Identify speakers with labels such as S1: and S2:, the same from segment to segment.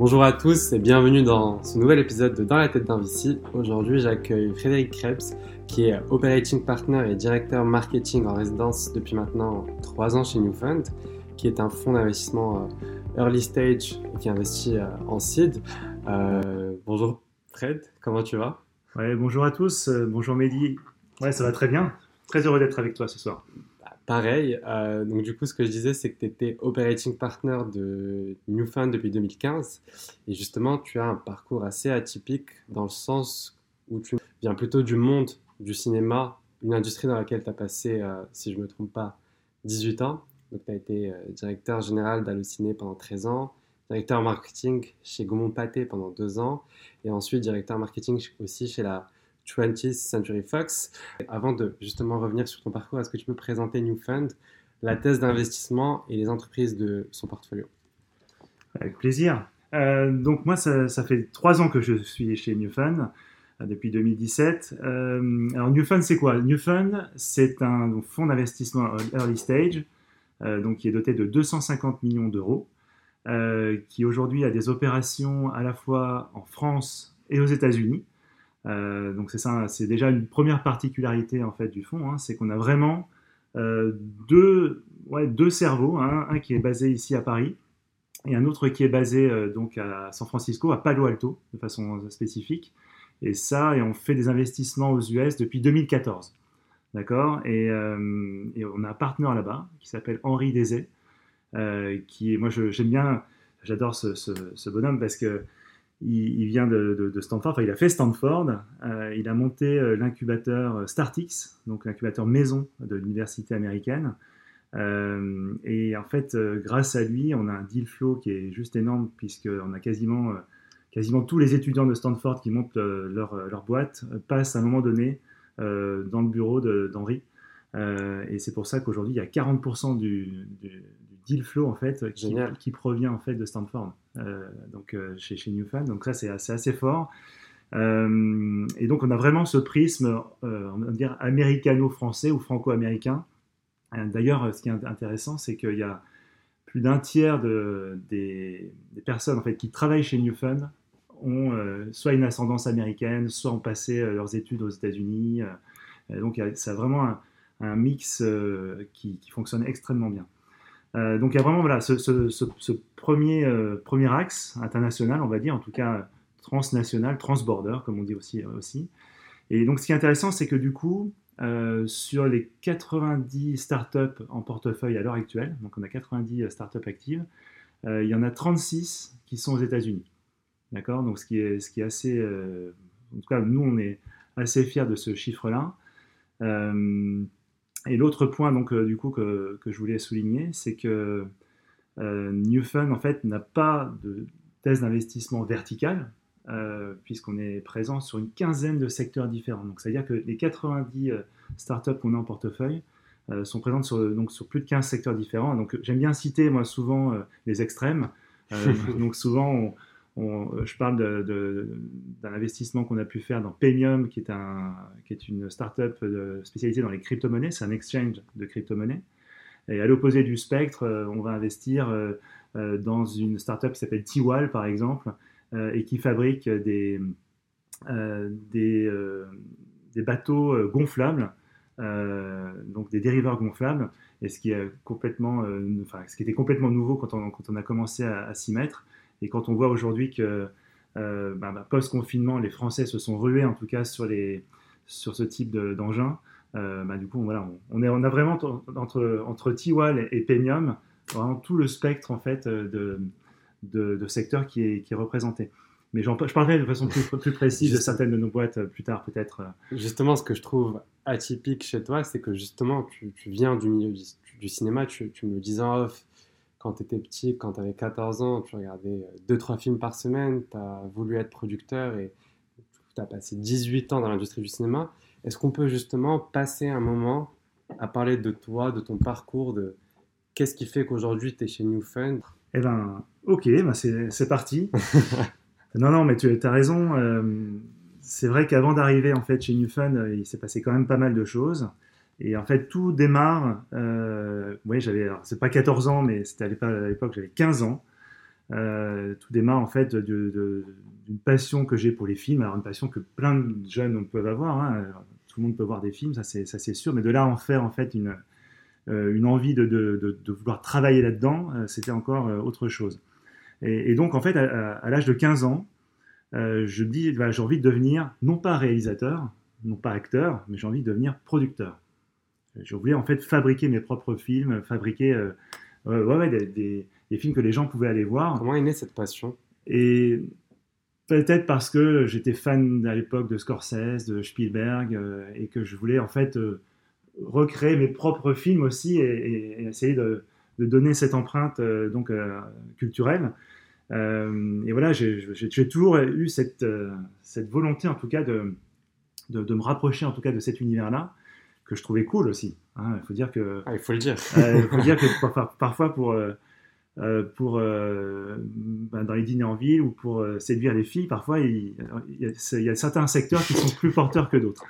S1: Bonjour à tous et bienvenue dans ce nouvel épisode de Dans la tête d'un VC. Aujourd'hui, j'accueille Frédéric Krebs, qui est Operating Partner et directeur marketing en résidence depuis maintenant 3 ans chez Newfund, qui est un fonds d'investissement euh, early stage qui investit euh, en seed. Euh, bonjour Fred, comment tu vas?
S2: Bonjour à tous, bonjour Mehdi. Ouais, ça va très bien. Très heureux d'être avec toi ce soir.
S1: Pareil, euh, donc du coup, ce que je disais, c'est que tu étais operating partner de Newfund depuis 2015. Et justement, tu as un parcours assez atypique dans le sens où tu viens plutôt du monde du cinéma, une industrie dans laquelle tu as passé, euh, si je ne me trompe pas, 18 ans. Donc, tu as été euh, directeur général d'Allociné pendant 13 ans, directeur marketing chez Gaumont Pathé pendant 2 ans, et ensuite directeur marketing aussi chez la 20th Century Fox. Avant de justement revenir sur ton parcours, est-ce que tu peux présenter Newfund, la thèse d'investissement et les entreprises de son portfolio?
S2: Avec plaisir. Euh, donc moi, ça, fait trois ans que je suis chez Newfund, euh, depuis 2017. Euh, alors Newfund, c'est quoi? Newfund, c'est un fonds d'investissement early stage, donc qui est doté de 250 millions d'euros, qui aujourd'hui a des opérations à la fois en France et aux États-Unis. Euh, donc c'est ça, c'est déjà une première particularité en fait du fonds, hein, c'est qu'on a vraiment euh, deux, cerveaux, hein, un qui est basé ici à Paris et un autre qui est basé euh, donc à San Francisco, à Palo Alto, de façon spécifique. Et ça, et on fait des investissements aux US depuis 2014, d'accord? Et, on a un partenaire là-bas qui s'appelle Henri Dezay, qui moi j'aime bien, j'adore ce, bonhomme parce que il, vient de, Stanford, enfin il a fait Stanford, euh, il a monté euh, l'incubateur euh, Startix, donc l'incubateur maison de l'université américaine. et en fait, grâce à lui, on a un deal flow qui est juste énorme, puisqu'on a quasiment, quasiment tous les étudiants de Stanford qui montent leur, leur, boîte passent à un moment donné dans le bureau d'Henri. et c'est pour ça qu'aujourd'hui, il y a 40% du, deal flow en fait qui, qui, provient en fait de Stanford, euh, donc euh, chez, chez. Donc ça c'est assez, assez, fort. Euh, et donc on a vraiment ce prisme, on va dire américano-français ou franco-américain. D'ailleurs, ce qui est intéressant, c'est qu'il y a plus d'un tiers de, des, personnes en fait qui travaillent chez Newfund ont soit une ascendance américaine, soit ont passé leurs études aux États-Unis. donc ça a vraiment un, mix qui, qui, fonctionne extrêmement bien. Euh, donc il y a vraiment voilà, ce, premier, euh, premier axe international, on va dire, en tout cas transnational, transborder, comme on dit aussi. Euh. Et donc ce qui est intéressant, c'est que du coup, sur les 90 startups en portefeuille à l'heure actuelle, donc on a 90 startups actives, il y en a 36 qui sont aux États-Unis. D'accord? Donc ce qui est, ce qui est assez. en tout cas, nous, on est assez fiers de ce chiffre-là. Et l'autre point donc euh, du coup que, je voulais souligner, c'est que euh, Newfund en fait n'a pas de thèse d'investissement verticale euh, puisqu'on est présent sur une quinzaine de secteurs différents. Donc c'est-à-dire que les 90 startups qu'on a en portefeuille sont présentes sur, donc, sur plus de 15 secteurs différents. Donc j'aime bien citer moi souvent les extrêmes. donc souvent on, euh, je parle d'un investissement qu'on a pu faire dans Paymium, qui est, une startup spécialisée dans les crypto-monnaies. C'est un exchange de crypto-monnaies. Et à l'opposé du spectre, euh, on va investir euh, dans une startup qui s'appelle Tiwal, par exemple, et qui fabrique des, bateaux gonflables, donc des dériveurs gonflables, et ce qui, était complètement nouveau quand on a commencé à s'y mettre. Et quand on voit aujourd'hui que euh, bah, bah, post-confinement, les Français se sont rués en tout cas sur, les, sur ce type d'engin, euh, bah, du coup, voilà, on, est, on a vraiment entre, entre Tiwal et, Penium, vraiment tout le spectre en fait de, de, secteurs qui est, qui est représenté. Mais je parlerai de façon plus, plus précise de certaines de nos boîtes euh, plus tard, peut-être.
S1: Justement, ce que je trouve atypique chez toi, c'est que justement, tu, tu, viens du milieu du, cinéma, tu, tu, me disais en off, quand tu étais petit, quand tu avais 14 ans, tu regardais 2-3 films par semaine, tu as voulu être producteur et tu as passé 18 ans dans l'industrie du cinéma. Est-ce qu'on peut justement passer un moment à parler de toi, de ton parcours, de qu'est-ce qui fait qu'aujourd'hui tu es chez Newfund
S2: Eh ben, ok, ben c'est parti. non, non, mais tu as raison. Euh, c'est vrai qu'avant d'arriver en fait chez Newfund, euh, il s'est passé quand même pas mal de choses. Et en fait, tout démarre. Euh, oui, j'avais, c'est pas 14 ans, mais c'était à l'époque, j'avais 15 ans. tout démarre en fait d'une passion que j'ai pour les films, alors une passion que plein de jeunes peuvent avoir. Hein. Tout le monde peut voir des films, ça c'est sûr, mais de là en faire en fait une, une envie de, vouloir travailler là-dedans, c'était encore autre chose. Et, donc en fait, à, l'âge de 15 ans, je dis, j'ai envie de devenir non pas réalisateur, non pas acteur, mais j'ai envie de devenir producteur. Je voulais en fait fabriquer mes propres films, fabriquer euh, ouais, des, films que les gens pouvaient aller voir.
S1: Comment est née cette passion?
S2: Et peut-être parce que j'étais fan à l'époque de Scorsese, de Spielberg, euh, et que je voulais en fait euh, recréer mes propres films aussi et, essayer de, donner cette empreinte donc culturelle. et voilà, j'ai toujours eu cette, cette volonté en tout cas de de, me rapprocher en tout cas de cet univers-là, que je trouvais cool aussi. Hein. Il faut dire que.
S1: Ah, il faut le dire.
S2: il faut dire que parfois pour. Euh, euh, pour euh, ben, dans les dîners en ville ou pour séduire les filles, parfois il, y a, certains secteurs qui sont plus porteurs que d'autres.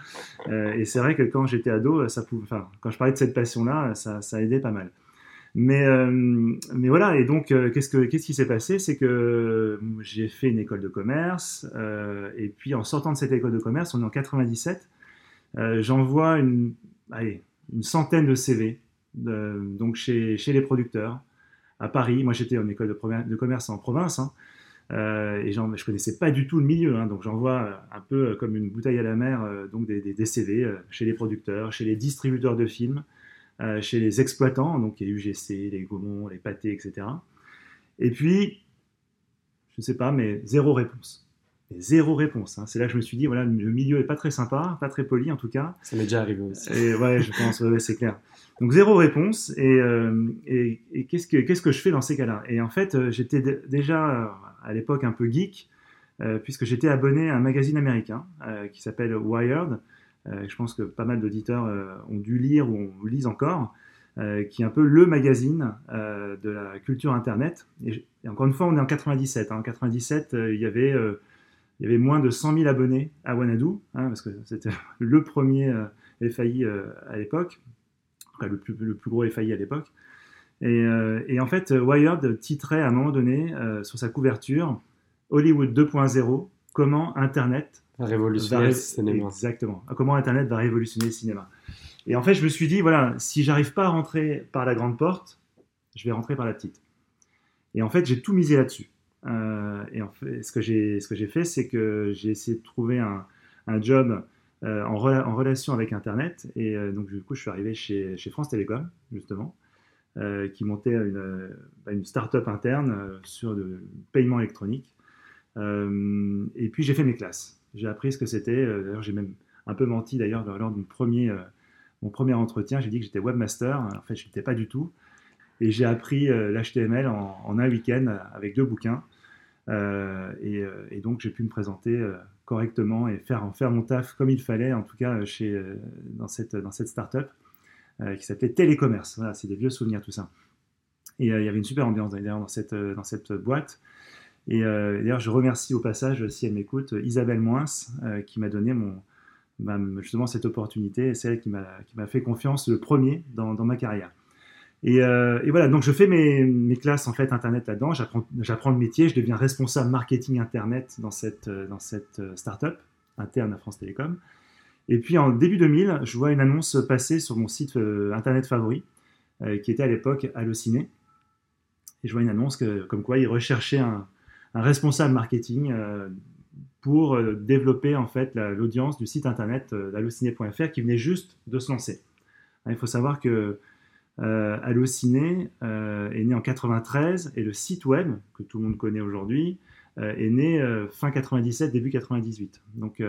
S2: et c'est vrai que quand j'étais ado, ça pouvait, enfin, quand je parlais de cette passion-là, ça, ça aidait pas mal. Mais, mais voilà, et donc qu'est-ce, que, qu'est-ce qui s'est passé? C'est que j'ai fait une école de commerce, et puis en sortant de cette école de commerce, on est en 97, j'envoie une, une centaine de CV donc chez, chez, les producteurs à Paris. Moi j'étais en école de, commerce en province, hein, et je ne connaissais pas du tout le milieu, hein, donc j'envoie un peu comme une bouteille à la mer donc des, des, CV chez les producteurs, chez les distributeurs de films. Euh, chez les exploitants, donc les UGC, les Gaumont, les Pâtés, etc. Et puis, je ne sais pas, mais zéro réponse. Zéro réponse. Hein. C'est là que je me suis dit, voilà, le milieu est pas très sympa, pas très poli en tout cas.
S1: Ça m'est déjà arrivé aussi.
S2: Et ouais, je pense, c'est clair. Donc zéro réponse. Et, euh, et, qu'est-ce que qu'est-ce que je fais dans ces cas-là? Et en fait, euh, j'étais déjà à l'époque un peu geek, puisque j'étais abonné à un magazine américain qui s'appelle Wired, euh, je pense que pas mal d'auditeurs euh, ont dû lire ou lisent encore, euh, qui est un peu le magazine de la culture Internet. Et, encore une fois, on est en 97. En 97, il y avait il y avait moins de 100 000 abonnés à Wanadu, hein, parce que c'était le premier FAI à l'époque, le, plus, le plus gros FAI à l'époque. Et, et, en fait, Wired titrait à un moment donné sur sa couverture Hollywood 2.0, comment Internet
S1: révolutionner le cinéma.
S2: Exactement. Comment Internet va révolutionner le cinéma. Et en fait, je me suis dit, voilà, si j'arrive pas à rentrer par la grande porte, je vais rentrer par la petite. Et en fait, j'ai tout misé là-dessus. Euh, et en fait, ce que j'ai, ce fait, c'est que j'ai essayé de trouver un, un job euh, en, relation avec Internet. Et euh, donc, du coup, je suis arrivé chez, chez France Télécom, justement, qui montait une, bah, une start-up interne sur le paiement électronique. et puis, j'ai fait mes classes. J'ai appris ce que c'était. D'ailleurs, j'ai même un peu menti d'ailleurs lors de mon premier, mon premier entretien. J'ai dit que j'étais webmaster. En fait, je n'étais pas du tout. Et j'ai appris l'HTML en, un week-end avec deux bouquins. Et, donc, j'ai pu me présenter correctement et faire, mon taf comme il fallait, en tout cas chez, dans cette, dans cette start-up qui s'appelait Télécommerce. Voilà, c'est des vieux souvenirs, tout ça. Et il y avait une super ambiance d'ailleurs dans cette, dans cette boîte. Et euh, d'ailleurs, je remercie au passage, si elle m'écoute, Isabelle Moins, euh, qui m'a donné mon, justement cette opportunité. C'est elle qui m'a fait confiance le premier dans, dans ma carrière. Et, euh, et, voilà, donc je fais mes, classes en fait internet là-dedans. J'apprends le métier, je deviens responsable marketing internet dans cette, dans cette startup interne à France Télécom. Et puis en début 2000, je vois une annonce passer sur mon site internet favori, qui était à l'époque Allociné. Et je vois une annonce comme quoi ils recherchaient un, responsable marketing euh, pour euh, développer en fait l'audience du site internet euh, d'allociné.fr qui venait juste de se lancer. Il faut savoir que Allociné est né en 93 et le site web que tout le monde connaît aujourd'hui est né fin 97, début 98. Donc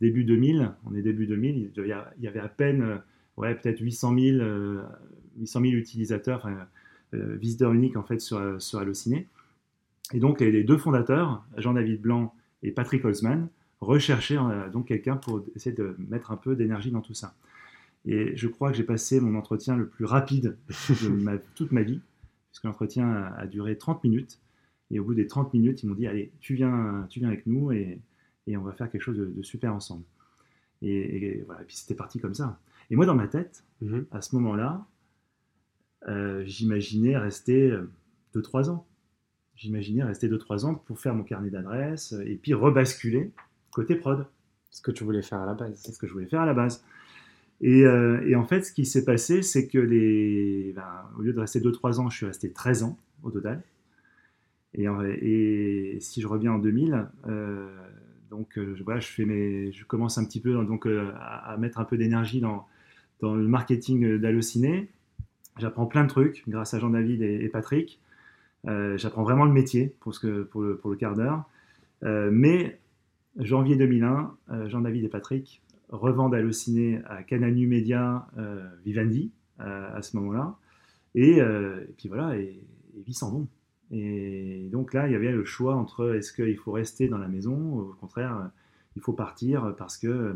S2: début 2000, on est début 2000, il y avait à peine ouais, peut-être 800 000, 800 000 utilisateurs, visiteurs uniques en fait sur, sur Allociné. Et donc les deux fondateurs, Jean-David Blanc et Patrick Holzman, recherchaient euh, donc quelqu'un pour essayer de mettre un peu d'énergie dans tout ça. Et je crois que j'ai passé mon entretien le plus rapide de toute ma vie, puisque l'entretien a, duré 30 minutes. Et au bout des 30 minutes, ils m'ont dit, allez, tu viens, tu viens avec nous et, et on va faire quelque chose de, super ensemble. Et, voilà, et puis c'était parti comme ça. Et moi, dans ma tête, mhm. à ce moment-là, euh, j'imaginais rester 2-3 ans j'imaginais rester 2-3 ans pour faire mon carnet d'adresses et puis rebasculer côté prod.
S1: Ce que tu voulais faire à la base.
S2: C'est ce que je voulais faire à la base. Et, et en fait, ce qui s'est passé, c'est que les, ben, au lieu de rester 2-3 ans, je suis resté 13 ans au total. Et, si je reviens en 2000, euh, donc je, voilà, je, commence un petit peu donc, à, mettre un peu d'énergie dans, dans le marketing d'Allociné. J'apprends plein de trucs grâce à Jean-David et, Patrick. Euh, j'apprends vraiment le métier pour, ce que, pour, le, quart d'heure. Euh, mais janvier 2001, euh, Jean-David et Patrick revendent Allociné à Cananu Media Vivendi à ce moment-là. Et, puis voilà, et, et vie s'en vont. Et donc là, il y avait le choix entre est-ce qu'il faut rester dans la maison, ou au contraire, il faut partir parce que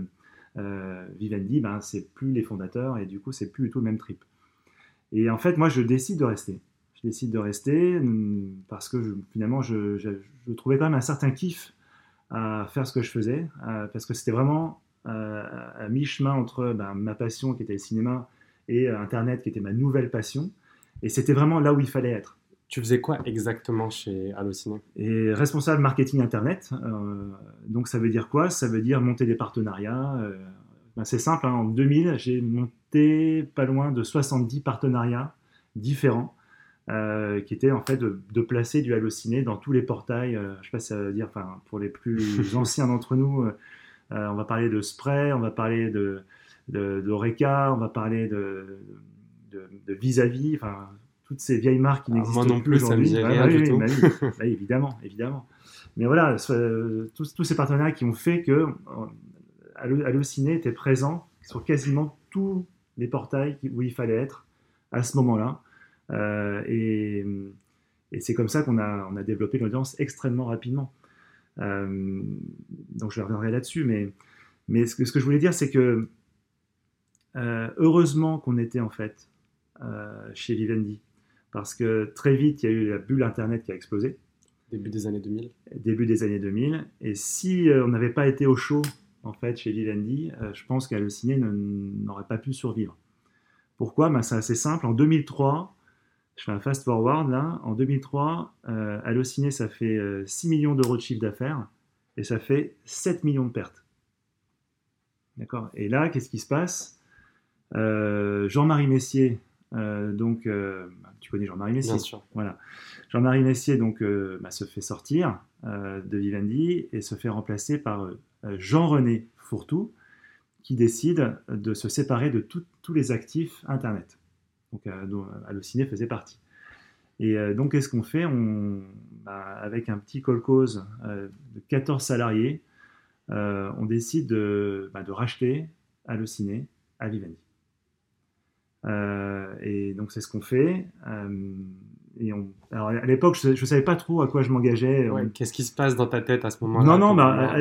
S2: euh, Vivendi, ben, c'est plus les fondateurs et du coup, c'est plus du tout le même trip. Et en fait, moi, je décide de rester. Je décide de rester hum, parce que finalement, je, trouvais quand même un certain kiff à faire ce que je faisais, parce que c'était vraiment euh, à mi-chemin entre ben, ma passion qui était le cinéma et euh, Internet qui était ma nouvelle passion. Et c'était vraiment là où il fallait être.
S1: Tu faisais quoi exactement chez Allociné?
S2: Et responsable marketing internet. Euh, donc ça veut dire quoi? Ça veut dire monter des partenariats. Euh, ben, c'est simple. Hein, en 2000, j'ai monté pas loin de 70 partenariats différents, euh, qui étaient en fait de, placer du Allociné dans tous les portails. je ne sais pas si ça veut dire. Enfin, pour les plus anciens d'entre nous, on va parler de Spray, on va parler de d'Oreca, on va parler de vis-à-vis. enfin toutes ces vieilles marques qui ah, n'existent
S1: non plus, aujourd'hui. Ça me
S2: dit rien du tout. évidemment, évidemment. Mais voilà, tous, tous, ces partenaires qui ont fait que euh, Allociné était présent sur quasiment tous les portails où il fallait être à ce moment-là. Euh, et, et c'est comme ça qu'on a, on a développé l'audience extrêmement rapidement. Euh, donc je reviendrai là-dessus, mais, mais ce, que, ce que je voulais dire, c'est que heureusement qu'on était en fait chez Vivendi parce que très vite, il y a eu la bulle Internet qui a explosé.
S1: Début des années 2000.
S2: Début des années 2000. Et si euh, on n'avait pas été au chaud, en fait, chez Vivendi, euh, je pense qu'Allociné n'aurait pas pu survivre. Pourquoi? Ben, C'est assez simple. En 2003, je fais un fast forward là. En 2003, euh, Allociné, ça fait 6 millions d'euros de chiffre d'affaires et ça fait 7 millions de pertes. D'accord? Et là, qu'est-ce qui se passe? Jean-Marie Messier, euh, donc, euh, tu connais Jean-Marie Messier?
S1: Bien sûr.
S2: Voilà. Jean-Marie Messier donc, euh, bah, se fait sortir de Vivendi et se fait remplacer par Jean-René Fourtou, qui décide de se séparer de tous les actifs Internet, donc, dont Allociné faisait partie. Et donc, qu'est-ce qu'on fait? On, bah, Avec un petit colcose de 14 salariés, on décide de, de racheter Allociné à Vivendi. Euh, et donc c'est ce qu'on fait. Euh, et on... Alors à l'époque, je ne savais pas trop à quoi je m'engageais.
S1: Qu'est-ce qui se passe dans ta tête à ce moment-là
S2: Non, non, bah,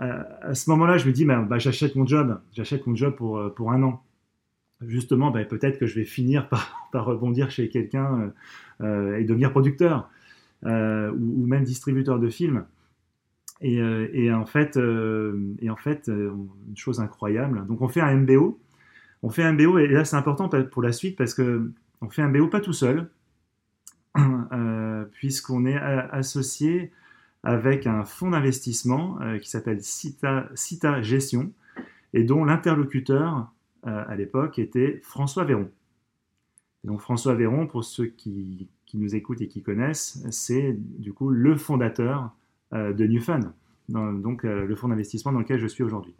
S2: à, ce moment-là, je me dis, bah, bah, j'achète mon job. J'achète mon job pour, euh, pour un an. Justement, bah, peut-être que je vais finir par, rebondir chez quelqu'un et devenir producteur ou, ou, même distributeur de films. Et, en fait, et en fait une chose incroyable. Donc on fait un MBO on fait un BO, et là c'est important pour la suite parce que on fait un BO pas tout seul, euh, puisqu'on est associé avec un fonds d'investissement euh, qui s'appelle Cita, Cita, Gestion, et dont l'interlocuteur euh, à l'époque était François Véron. donc François Véron, pour ceux qui, qui, nous écoutent et qui connaissent, c'est du coup le fondateur de New Fund, donc le fonds d'investissement dans lequel je suis aujourd'hui.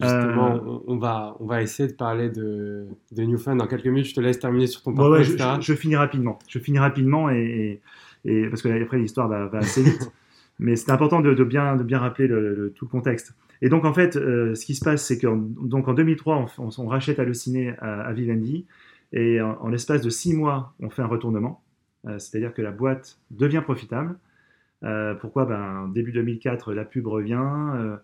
S1: Justement, euh, on, va, on va essayer de parler de, de New Fun dans quelques minutes. Je te laisse terminer sur ton parcours,
S2: je, finis rapidement. Je finis rapidement et, et, parce que après l'histoire va, assez vite. Mais c'est important de, de, bien, de bien rappeler le, tout le contexte. Et donc en fait, euh, ce qui se passe, c'est qu'en en 2003, on, rachète Allociné à, à Vivendi et en, l'espace de six mois, on fait un retournement. Euh, c'est-à-dire que la boîte devient profitable. pourquoi? Ben, Début 2004, la pub revient.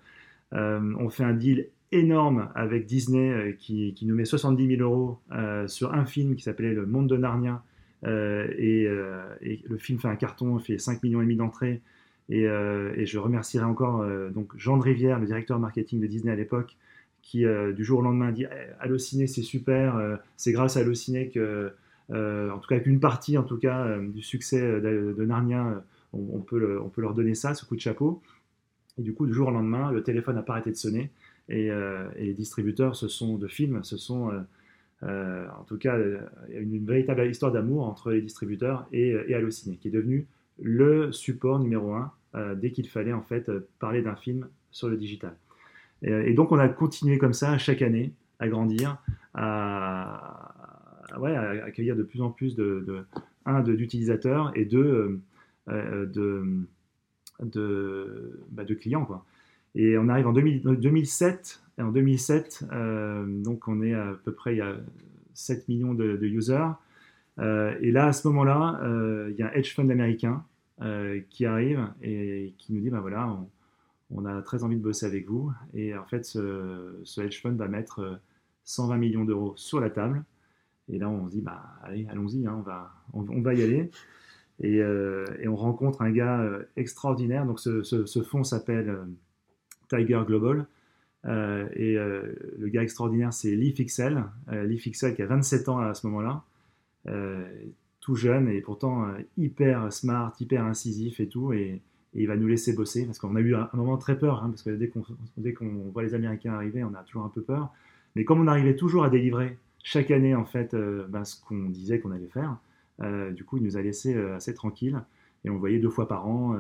S2: on fait un deal énorme avec Disney euh, qui, nous met 70 000 euros euh, sur un film qui s'appelait Le Monde de Narnia. Euh, et, le film fait un carton, fait 5 millions et demi d'entrées. Et, je remercierai encore donc Jean de Rivière, le directeur marketing de Disney à l'époque, qui du jour au lendemain dit eh, Allociné c'est super, c'est grâce à Allociné que en tout cas avec une partie en tout cas du succès de, Narnia, on, peut on peut leur donner ça, ce coup de chapeau. Et du coup, du jour au lendemain, le téléphone n'a pas arrêté de sonner et, les distributeurs se sont, de films se sont en tout cas, une, véritable histoire d'amour entre les distributeurs et, et Allociné, qui est devenu le support numéro un dès qu'il fallait en fait parler d'un film sur le digital. Et, donc on a continué comme ça chaque année à grandir, à, accueillir de plus en plus de, un d'utilisateurs et deux euh, de, bah, de, clients quoi. Et on arrive en 2007. Et en 2007, euh, donc on est à peu près il y a 7 millions de, users. Euh, et là, à ce moment-là, il y a un hedge fund américain qui arrive et qui nous dit, ben voilà, on, a très envie de bosser avec vous. Et en fait, ce, hedge fund va mettre 120 euh, millions d'euros sur la table. Et là, on se dit, bah, allez, allons-y, hein, on, va, on, va y aller. Et, euh, on rencontre un gars euh, extraordinaire. Donc, ce, fonds s'appelle Tiger Global. et le gars extraordinaire, c'est Lee Fixel. Lee Fixel qui a 27 ans à ce moment-là. Tout jeune et pourtant hyper smart, hyper incisif et tout. Et, il va nous laisser bosser parce qu'on a eu un, moment très peur hein, parce que dès qu'on qu'on voit les Américains arriver, on a toujours un peu peur. Mais comme on arrivait toujours à délivrer chaque année en fait euh, ben, ce qu'on disait qu'on allait faire, euh, du coup il nous a laissé euh, assez tranquille et on voyait deux fois par an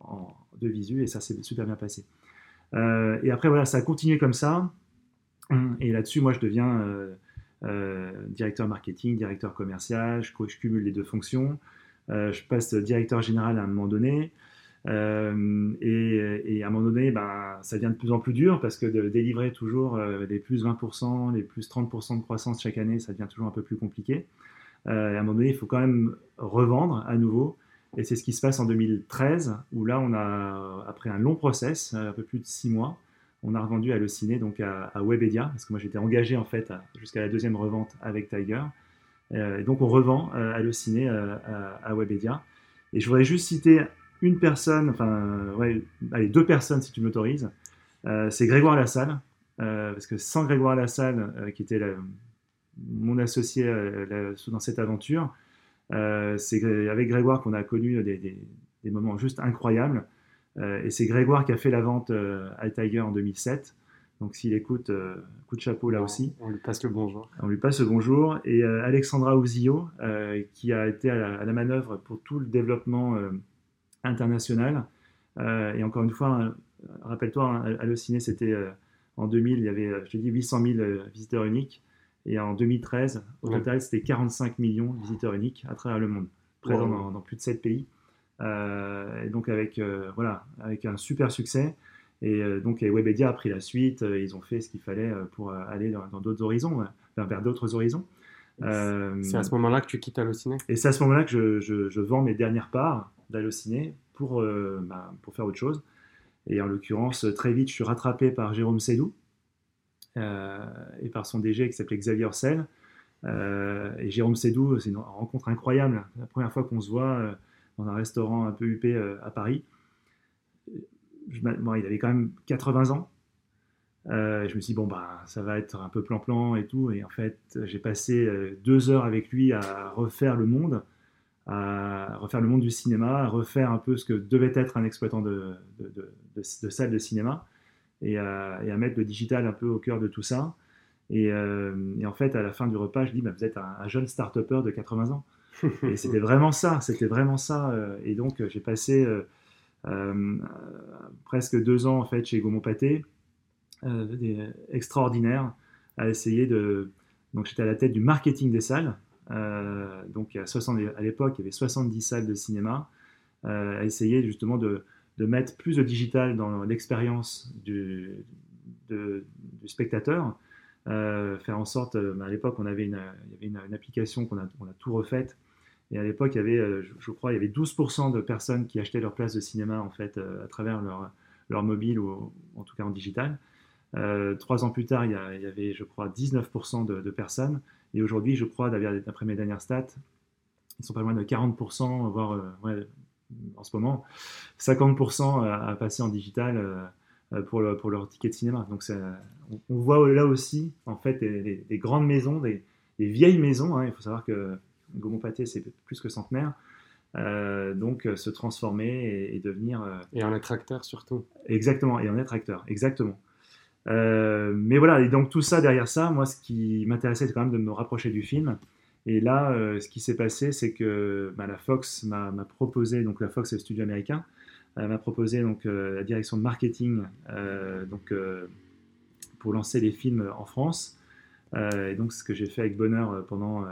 S2: en, de visu et ça s'est super bien passé. et après voilà, ça a continué comme ça et là-dessus moi je deviens directeur marketing, directeur commercial, je, je, cumule les deux fonctions. je passe directeur général à un moment donné. Euh, et, à un moment donné, ben, ça devient de plus en plus dur parce que de délivrer toujours euh, les plus 20%, les plus 30% de croissance chaque année, ça devient toujours un peu plus compliqué. Euh, et à un moment donné, il faut quand même revendre à nouveau. Et c'est ce qui se passe en 2013, où là, on a, après un long process, un peu plus de six mois, on a revendu Allociné donc à, Webedia, parce que moi j'étais engagé en fait jusqu'à la deuxième revente avec Tiger. et donc on revend Allociné à, à Webedia. Et je voudrais juste citer une personne, enfin, ouais, allez, deux personnes si tu m'autorises. Euh, c'est Grégoire Lassalle, euh, parce que sans Grégoire Lassalle, euh, qui était mon associé dans cette aventure, c'est avec Grégoire qu'on a connu des, moments juste incroyables. Et c'est Grégoire qui a fait la vente à Tiger en 2007. Donc s'il écoute, coup de chapeau là aussi.
S1: On lui passe le bonjour.
S2: On lui passe le bonjour. Et Alexandra Ouzio, qui a été à la, à la, manœuvre pour tout le développement international. Euh, et encore une fois, euh, rappelle-toi, hein, Allociné, c'était euh, en 2000, il y avait, je te dis, 800 000 visiteurs uniques. Et en 2013, au total, c'était 45 millions de visiteurs uniques à travers le monde, présents dans, plus de 7 pays. Et donc avec, voilà, avec un super succès. Et donc Webedia a pris la suite, ils ont fait ce qu'il fallait pour aller dans d'autres horizons, vers d'autres horizons.
S1: c'est à ce moment-là que tu quittes Allociné?
S2: Et c'est à ce moment-là que je, je, vends mes dernières parts d'Allociné pour, euh, bah, pour faire autre chose. Et en l'occurrence, très vite, je suis rattrapé par Jérôme Sédou euh, et par son DG qui s'appelait Xavier Orsel. Euh, et Jérôme Sédou, c'est une rencontre incroyable. La première fois qu'on se voit dans un restaurant un peu huppé à Paris. Je, il avait quand même 80 ans. je me suis dit, bon, bah, ça va être un peu plan-plan et tout. Et en fait, j'ai passé deux heures avec lui à refaire le monde à refaire le monde du cinéma, à refaire un peu ce que devait être un exploitant de, de, de, cinéma, et à, et à, mettre le digital un peu au cœur de tout ça. Et, euh, en fait, à la fin du repas, je dis, bah, vous êtes un, jeune start-upper de 80 ans. Et c'était vraiment ça, c'était vraiment ça. Euh, et donc, j'ai passé euh, presque deux ans en fait chez Gaumont Pâté, extraordinaire, à essayer de... Donc, j'étais à la tête du marketing des salles, euh, donc à, 60, à l'époque, il y avait 70 salles de cinéma, euh, à essayer justement de, mettre plus de digital dans l'expérience du, spectateur. Euh, faire en sorte, bah, à l'époque, on avait une, application qu'on a, a tout refaite. Et à l'époque, il y avait, je, crois, il y avait 12% de personnes qui achetaient leur place de cinéma en fait à travers leur, leur mobile ou en tout cas en digital. trois ans plus tard, il y, avait, je crois, 19% de, personnes et aujourd'hui, je crois, d'après mes dernières stats, ils sont pas loin de 40%, voire euh, en ce moment, 50% à, passer en digital euh, pour, pour leur ticket de cinéma. Donc on, voit là aussi, en fait, des, grandes maisons, des, vieilles maisons. Hein. Il faut savoir que Gaumont Pâté, c'est plus que centenaire. donc se transformer et, devenir.
S1: et en être acteur surtout.
S2: Exactement, et en être acteur, exactement. mais voilà, et donc tout ça derrière ça, moi, ce qui m'intéressait, c'est quand même de me rapprocher du film. Et là, ce qui s'est passé, c'est que bah, la Fox m'a proposé, donc la Fox, c'est le studio américain, m'a proposé donc la direction de marketing, donc pour lancer les films en France. Euh, et donc, ce que j'ai fait avec bonheur euh, pendant, euh,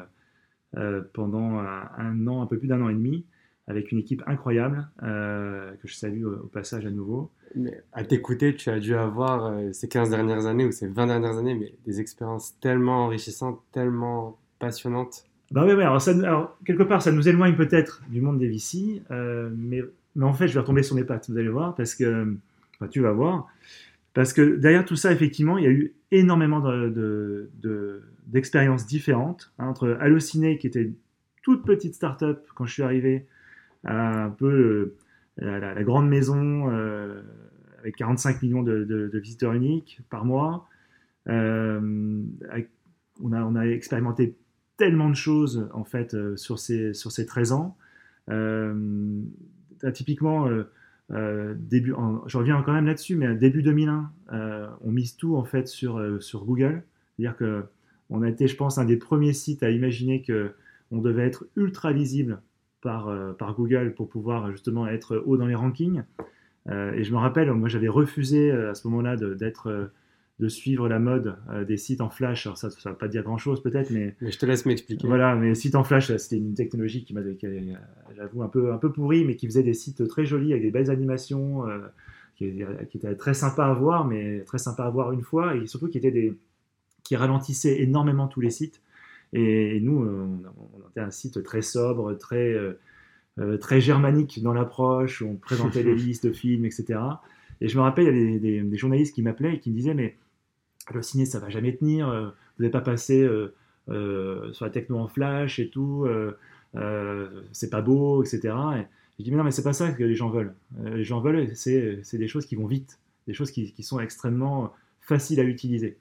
S2: pendant un, an, un peu plus d'un an et demi, avec une équipe incroyable que je salue au, passage à nouveau.
S1: Mais à t'écouter, tu as dû avoir ces 15 dernières années ou ces 20 dernières années, mais des expériences tellement enrichissantes, tellement passionnantes.
S2: Bah oui, alors, alors, quelque part, ça nous éloigne peut-être du monde des VC, mais, mais en fait, je vais retomber sur mes pattes, vous allez voir, parce que, tu vas voir, parce que derrière tout ça, effectivement, il y a eu énormément d'expériences de, différentes. Hein, entre Allociné, qui était toute petite start-up quand je suis arrivé, à un peu euh, la, grande maison euh, avec 45 millions de, visiteurs uniques par mois. Euh, on, a, on, a, expérimenté tellement de choses en fait sur, ces, sur ces 13 ans. typiquement, euh, début, je reviens quand même là-dessus, mais début 2001, euh, on mise tout en fait sur, euh, sur Google. C'est-à-dire que on a été, je pense, un des premiers sites à imaginer que on devait être ultra lisible par, par Google pour pouvoir justement être haut dans les rankings. et je me rappelle, moi j'avais refusé à ce moment-là d'être de suivre la mode euh, des sites en flash. Alors ça, ça va pas dire grand-chose peut-être, mais...
S1: Mais je te laisse m'expliquer.
S2: Voilà, mais sites en flash, c'était une technologie qui m'avait, j'avoue, un peu, un peu pourrie, mais qui faisait des sites très jolis avec des belles animations, euh, qui, qui, étaient très sympa à voir, mais très sympa à voir une fois, et surtout qui étaient des... qui ralentissaient énormément tous les sites. Et, nous, euh, on, était un site très sobre, très, très germanique dans l'approche, où on présentait les listes de films, etc. Et je me rappelle, il y avait des, des journalistes qui m'appelaient et qui me disaient, mais le ciné, ça va jamais tenir. Euh, vous n'avez pas passé euh, euh, sur la techno en flash et tout. c'est pas beau, etc. Et je dis, mais non, mais c'est pas ça que les gens veulent. les gens veulent, c'est des choses qui vont vite, des choses qui, sont extrêmement faciles à utiliser.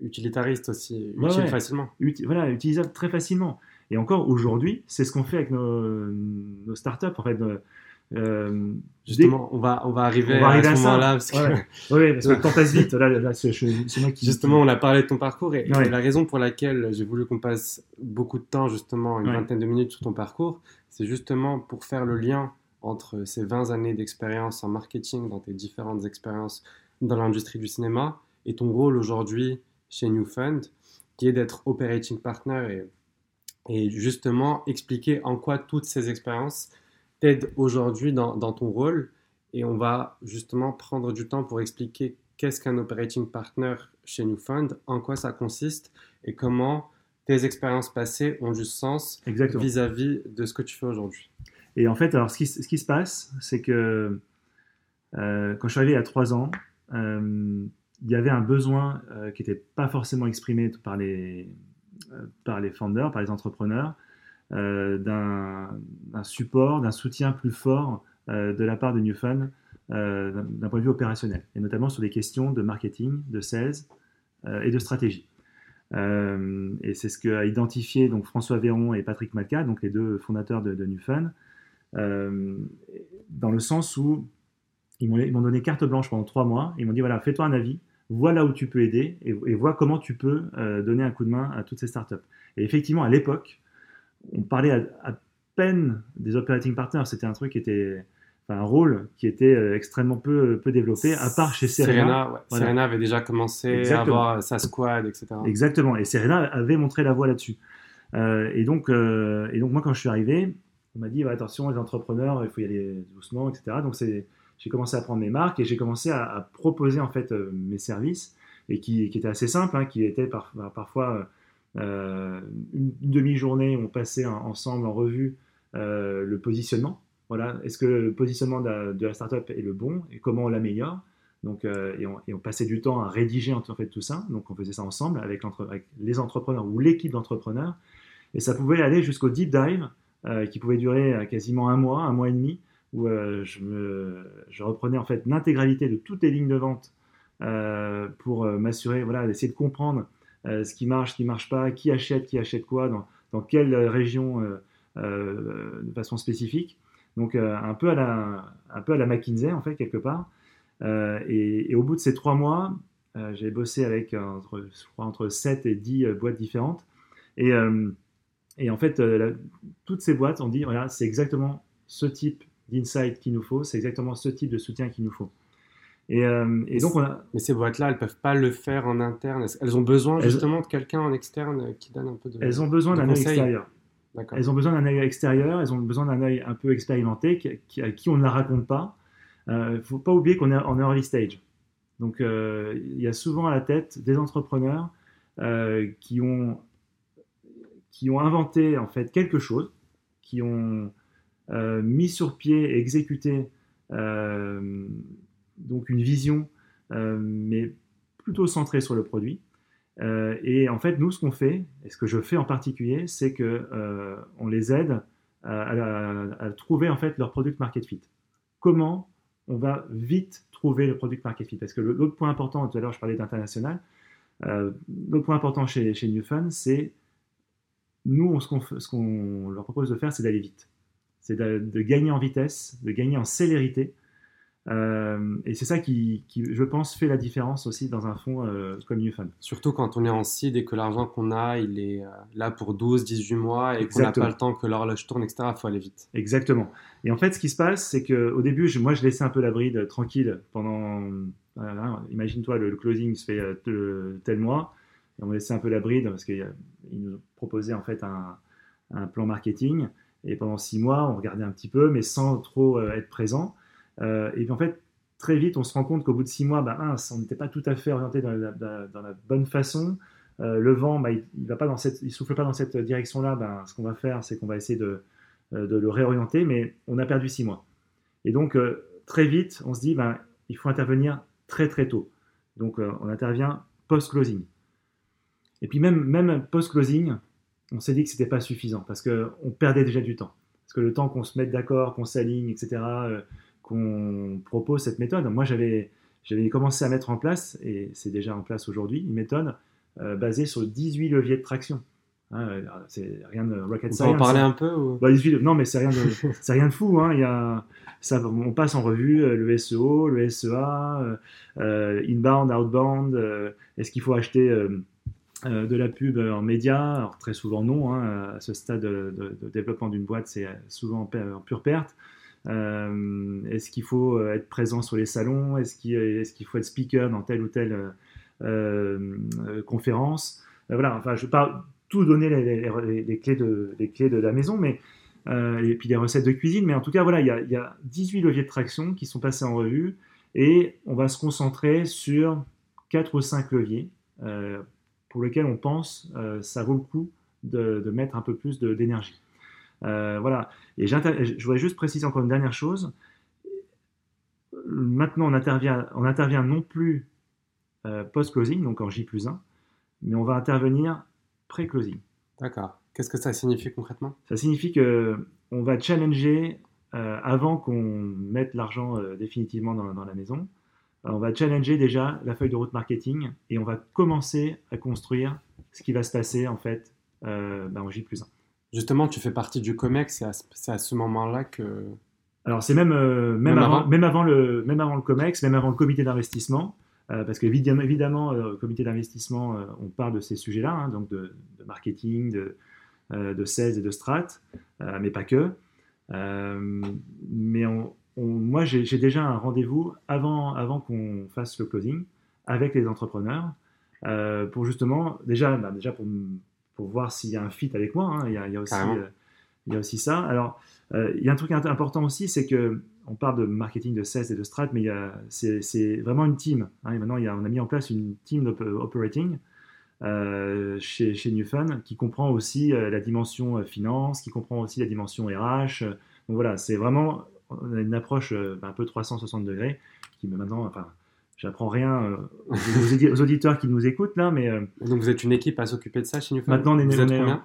S1: Utilitariste aussi, utile facilement.
S2: voilà, utilisable très facilement. Et encore aujourd'hui, c'est ce qu'on fait avec nos, nos startups. En fait,
S1: euh, Justement, on va, on va arriver, à, ce moment-là.
S2: Parce que... Oui, parce que le temps passe vite. Là, c'est
S1: moi qui... Justement, on a parlé de ton parcours et, la raison pour laquelle j'ai voulu qu'on passe beaucoup de temps, justement, une vingtaine de minutes sur ton parcours, c'est justement pour faire le lien entre ces 20 années d'expérience en marketing, dans tes différentes expériences dans l'industrie du cinéma, et ton rôle aujourd'hui chez New Fund, qui est d'être operating partner et, et justement expliquer en quoi toutes ces expériences t'aide aujourd'hui dans, ton rôle et on va justement prendre du temps pour expliquer qu'est-ce qu'un operating partner chez New Fund, en quoi ça consiste et comment tes expériences passées ont du sens vis-à-vis de ce que tu fais aujourd'hui.
S2: Et en fait, alors ce qui, ce qui se passe, c'est que euh, quand je suis arrivé il y a trois ans, euh, il y avait un besoin euh, qui n'était pas forcément exprimé par les, par les founders, par les entrepreneurs, d'un support, d'un soutien plus fort euh, de la part de Newfund euh, d'un point de vue opérationnel, et notamment sur des questions de marketing, de sales et de stratégie. et c'est ce qu'a identifié donc François Véron et Patrick Malka, donc les deux fondateurs de, de Newfund, dans le sens où ils m'ont donné carte blanche pendant trois mois. Ils m'ont dit voilà, fais-toi un avis, vois là où tu peux aider et, et vois comment tu peux donner un coup de main à toutes ces startups. Et effectivement, à l'époque, on parlait à, peine des operating partners. C'était un truc qui était, un rôle qui était euh, extrêmement peu, peu développé, à part chez Serena.
S1: Serena, avait déjà commencé à avoir sa squad, etc.
S2: Exactement. Et Serena avait montré la voie là-dessus. Euh, et, donc, euh, et donc, moi, quand je suis arrivé, on m'a dit attention, les entrepreneurs, il faut y aller doucement, etc. Donc, j'ai commencé à prendre mes marques et j'ai commencé à, proposer en fait mes services et qui, qui étaient assez simples, hein, qui étaient parfois une, demi-journée, on passait ensemble en revue euh, le positionnement. Voilà, est-ce que le positionnement de la, startup est le bon et comment on l'améliore? Donc, euh, et, on, passait du temps à rédiger en fait tout ça. Donc, on faisait ça ensemble avec, les entrepreneurs ou l'équipe d'entrepreneurs. Et ça pouvait aller jusqu'au deep dive, qui pouvait durer quasiment un mois, un mois et demi, où je, je, reprenais en fait l'intégralité de toutes les lignes de vente pour m'assurer, voilà, d'essayer de comprendre euh, ce qui marche, ce qui marche pas, qui achète, qui achète quoi dans quelle région de façon spécifique. Donc un peu à la McKinsey en fait quelque part. Et, au bout de ces trois mois, j'ai bossé avec entre, entre 7 et 10 boîtes différentes. Et en fait, toutes ces boîtes ont dit, voilà, c'est exactement ce type d'insight qu'il nous faut, c'est exactement ce type de soutien qu'il nous faut.
S1: Et, euh, donc on a... Mais ces boîtes-là, elles peuvent pas le faire en interne. Elles ont besoin justement de quelqu'un en externe qui donne un peu de.
S2: Elles ont besoin d'un œil extérieur. Elles ont besoin d'un œil extérieur. Elles ont besoin d'un œil un peu expérimenté qui, à qui on ne la raconte pas. Il euh, ne faut pas oublier qu'on est en early stage. Donc euh, il y a souvent à la tête des entrepreneurs qui ont qui ont inventé en fait quelque chose, qui ont euh, mis sur pied et exécuté euh, donc une vision, euh, mais plutôt centrée sur le produit. et en fait, nous, ce qu'on fait, et ce que je fais en particulier, c'est que on les aide à, trouver en fait leur product market fit. Comment on va vite trouver le product market fit? Parce que l'autre point important, tout à l'heure je parlais d'international, l'autre point important chez, chez c'est nous, ce qu'on leur propose de faire, c'est d'aller vite c'est de, gagner en vitesse, de gagner en célérité. Euh, et c'est ça qui, je pense, fait la différence aussi dans un fonds euh, comme Newfund.
S1: Surtout quand on est en seed et que l'argent qu'on a, il est euh, là pour 12, 18 mois et qu'on n'a pas le temps que l'horloge tourne, etc. Il faut aller vite.
S2: Exactement. Et en fait, ce qui se passe, c'est qu'au début, moi, je laissais un peu la bride tranquille pendant. Imagine-toi, le, closing se fait tel mois. Et on laissait un peu la bride parce qu'il nous proposait en fait un, un plan marketing. Et pendant six mois, on regardait un petit peu, mais sans trop euh, être présent. Euh, et puis en fait, très vite, on se rend compte qu'au bout de six mois, bah, on n'était pas tout à fait orienté dans la, bonne façon. Euh, le vent, bah, il ne va pas dans cette, il souffle pas dans cette direction-là. Ben, ce qu'on va faire, c'est qu'on va essayer de, de, le réorienter, mais on a perdu six mois. Et donc très vite, on se dit, ben, il faut intervenir très très tôt. Donc on intervient post-closing. Et puis même, même post-closing, on s'est dit que c'était pas suffisant parce qu'on perdait déjà du temps. Parce que le temps qu'on se mette d'accord, qu'on s'aligne, etc., euh, qu'on propose cette méthode. Moi, j'avais, j'avais commencé à mettre en place, et c'est déjà en place aujourd'hui, une méthode euh, basée sur 18 leviers de traction. Hein, c'est rien de rocket science.
S1: On en parler hein. un peu
S2: bah, Non, mais c'est rien de, c'est rien de fou. Hein. Il y a, ça, on passe en revue euh, le SEO, le SEA, inbound, outbound. est-ce qu'il faut acheter euh, de la pub en média, alors très souvent non, hein, à ce stade de, développement d'une boîte, c'est souvent en, pure perte. Euh, est-ce qu'il faut euh, être présent sur les salons? Est-ce qu'il faut être speaker dans telle ou telle conférence? Voilà, enfin, je ne vais pas tout donner les, clés de, la maison, mais et puis les recettes de cuisine, mais en tout cas, voilà, il y a, il y a 18 leviers de traction qui sont passés en revue et on va se concentrer sur 4 ou 5 leviers pour lequel on pense euh, ça vaut le coup de, mettre un peu plus d'énergie. Euh, voilà. Et je voudrais juste préciser encore une dernière chose. Maintenant, on intervient, on intervient non plus euh, post-closing, donc en J plus 1, mais on va intervenir pré-closing.
S1: D'accord. Qu'est-ce que ça signifie concrètement?
S2: Ça signifie que on va challenger avant qu'on mette l'argent définitivement dans, la maison on va challenger déjà la feuille de route marketing et on va commencer à construire ce qui va se passer en fait euh, ben, en J plus 1.
S1: Justement, tu fais partie du COMEX, c'est à, ce moment-là que...
S2: Alors c'est même, euh, même, avant, même, avant, le, même avant le COMEX, même avant le comité d'investissement, euh, parce qu'évidemment, évidemment, le comité d'investissement, on parle de ces sujets-là, hein, donc de, marketing, de, de sales et de strat, mais pas que. mais on, moi, j'ai déjà un rendez-vous avant, avant qu'on fasse le closing avec les entrepreneurs euh, pour justement, déjà, bah, déjà pour, pour voir s'il y a un fit avec moi. Hein. il, y a, il, y a, aussi, euh, il y a aussi ça. Alors, euh, il y a un truc important aussi, c'est que on parle de marketing de sales et de strat, mais c'est vraiment une team. Hein. maintenant, il y a, on a mis en place une team operating chez, chez Newfun qui comprend aussi la dimension finance, qui comprend aussi la dimension RH. Donc voilà, c'est vraiment on a une approche euh, un peu 360 degrés qui maintenant, enfin, j'apprends rien euh, aux, auditeurs qui nous écoutent là, mais. Euh,
S1: Donc vous êtes une équipe à s'occuper de ça chez Newfound
S2: Maintenant, on est,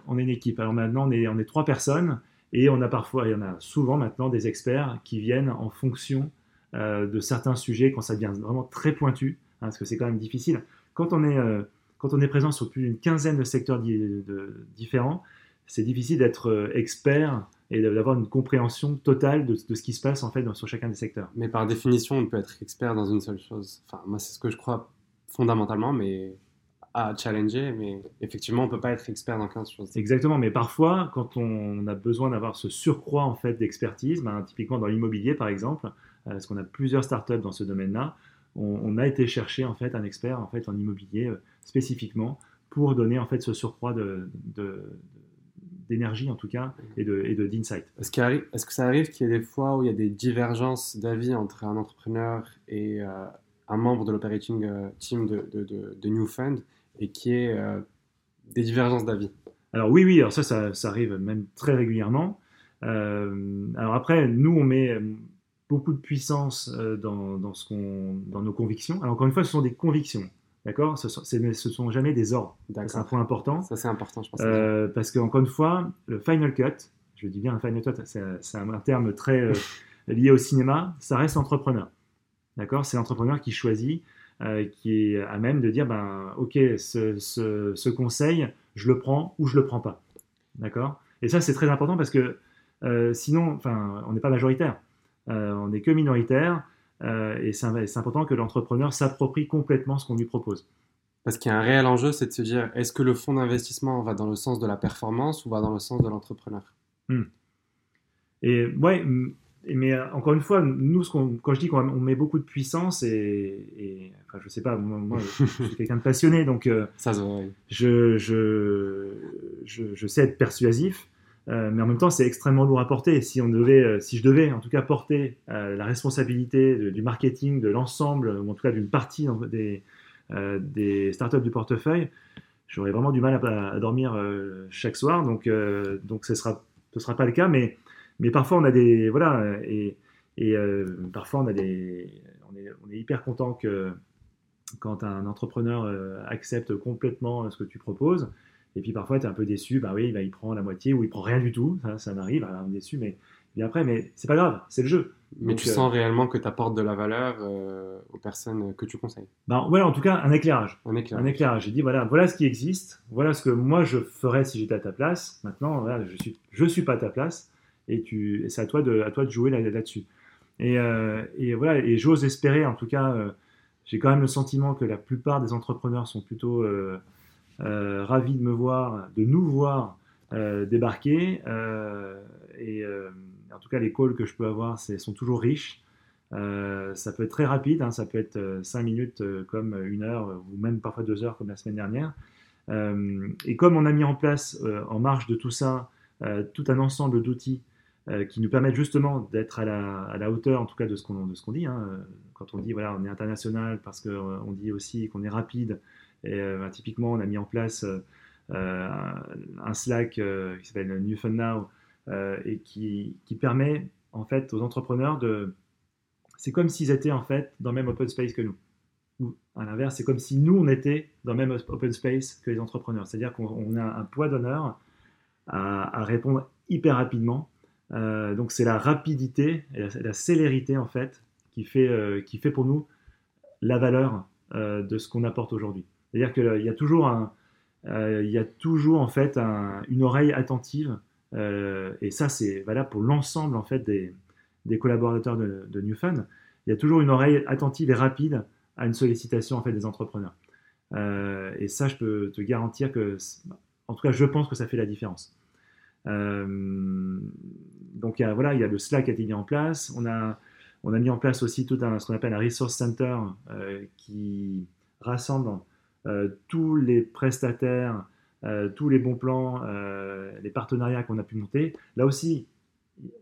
S2: on, est, une équipe. Alors maintenant, on est, on est trois personnes et on a parfois, il y en a souvent maintenant des experts qui viennent en fonction de certains sujets quand ça devient vraiment très pointu, hein, parce que c'est quand même difficile. Quand on est, quand on est présent sur plus d'une quinzaine de secteurs différents, c'est difficile d'être expert et d'avoir une compréhension totale de, ce qui se passe en fait dans, sur chacun des secteurs.
S1: Mais par définition, on peut être expert dans une seule chose. Enfin, moi, c'est ce que je crois fondamentalement, mais à challenger, mais effectivement, on peut pas être expert dans 15 choses.
S2: Exactement, mais parfois, quand on a besoin d'avoir ce surcroît en fait d'expertise, ben, typiquement dans l'immobilier par exemple, euh, parce qu'on a plusieurs startups dans ce domaine-là, on, a été chercher en fait un expert en fait en immobilier euh, spécifiquement pour donner en fait ce surcroît de, d'énergie en tout cas et de et d'insight.
S1: Est-ce, que ça arrive qu'il y ait des fois où il y a des divergences d'avis entre un entrepreneur et euh, un membre de l'operating team de, de, de, New Fund et qui est euh, des divergences d'avis?
S2: Alors oui, oui, alors ça, ça, arrive même très régulièrement. Euh, alors après, nous, on met beaucoup de puissance euh, dans, dans, ce qu'on, dans nos convictions. Alors encore une fois, ce sont des convictions. D'accord? Ce, ne sont jamais des ordres. C'est un point important.
S1: Ça, c'est important, je pense.
S2: parce que, encore une fois, le final cut, je dis bien un final cut, c'est un, terme très lié au cinéma, ça reste entrepreneur. D'accord? C'est l'entrepreneur qui choisit euh, qui est à même de dire, ben, ok, ce, conseil, je le prends ou je le prends pas. D'accord? Et ça, c'est très important parce que euh, sinon, on n'est pas majoritaire, euh, on n'est que minoritaire, et c'est important que l'entrepreneur s'approprie complètement ce qu'on lui propose.
S1: Parce qu'il y a un réel enjeu, c'est de se dire, est-ce que le fonds d'investissement va dans le sens de la performance ou va dans le sens de l'entrepreneur?
S2: Hmm. Et ouais, mais euh, encore une fois, nous, ce quand je dis qu'on met beaucoup de puissance, et, enfin, je sais pas, moi, je suis quelqu'un de passionné, donc euh,
S1: Ça,
S2: je, je, je, sais être persuasif, euh, mais en même temps, c'est extrêmement lourd à porter. Si, on devait, si je devais, en tout cas, porter la responsabilité du marketing de l'ensemble, ou en tout cas d'une partie des, startups du portefeuille, j'aurais vraiment du mal à, dormir chaque soir, donc, donc ce ne sera, ce sera pas le cas, mais mais parfois, on a des. Voilà, et, et euh, parfois, on, a des, est, on est hyper content que quand un entrepreneur euh, accepte complètement ce que tu proposes. Et puis parfois, tu es un peu déçu, bah oui, bah, il prend la moitié ou il prend rien du tout, ça, ça m'arrive, alors on est déçu, mais après, mais c'est pas grave, c'est le jeu.
S1: Mais tu sens euh, réellement que tu apportes de la valeur aux personnes que tu conseilles?
S2: Ben, ouais, en tout cas, un éclairage.
S1: Un éclairage.
S2: Un éclairage. J'ai dit, voilà, voilà ce qui existe, voilà ce que moi je ferais si j'étais à ta place. Maintenant, voilà, je suis, je suis pas à ta place et, tu, c'est à toi de, à toi de jouer là, dessus Et, euh, et, voilà, et j'ose espérer, en tout cas, euh, j'ai quand même le sentiment que la plupart des entrepreneurs sont plutôt euh, ravis de me voir, de nous voir débarquer. et en tout cas, les calls que je peux avoir sont toujours riches. ça peut être très rapide, hein, ça peut être 5 minutes comme une heure ou même parfois 2 heures comme la semaine dernière. et comme on a mis en place en marge de tout ça tout un ensemble d'outils euh, qui nous permettent justement d'être à la, hauteur, en tout cas, de ce qu'on dit. Hein. Quand on dit, voilà, on est international, parce qu'on euh, on dit aussi qu'on est rapide. Et euh, ben, typiquement, on a mis en place un Slack qui s'appelle New Now et qui, permet en fait aux entrepreneurs de. C'est comme s'ils étaient en fait dans le même open space que nous. Ou à l'inverse, c'est comme si nous on était dans le même open space que les entrepreneurs. C'est-à-dire qu'on a un poids d'honneur à, répondre hyper rapidement euh, donc c'est la rapidité et la, célérité en fait qui fait, euh, qui fait pour nous la valeur euh, de ce qu'on apporte aujourd'hui. C'est-à-dire qu'il y a toujours, un, il y a toujours en fait une oreille attentive et ça c'est valable pour l'ensemble en fait des, collaborateurs de, de New Fun. Il y a toujours une oreille attentive et rapide à une sollicitation en fait des entrepreneurs. et ça, je peux te garantir que, en tout cas, je pense que ça fait la différence. Euh, donc voilà, il y a le Slack qui a été mis en place. On a, on a mis en place aussi tout un, ce qu'on appelle un Resource Center euh, qui rassemble euh, tous les prestataires, tous les bons plans, les partenariats qu'on a pu monter. Là aussi,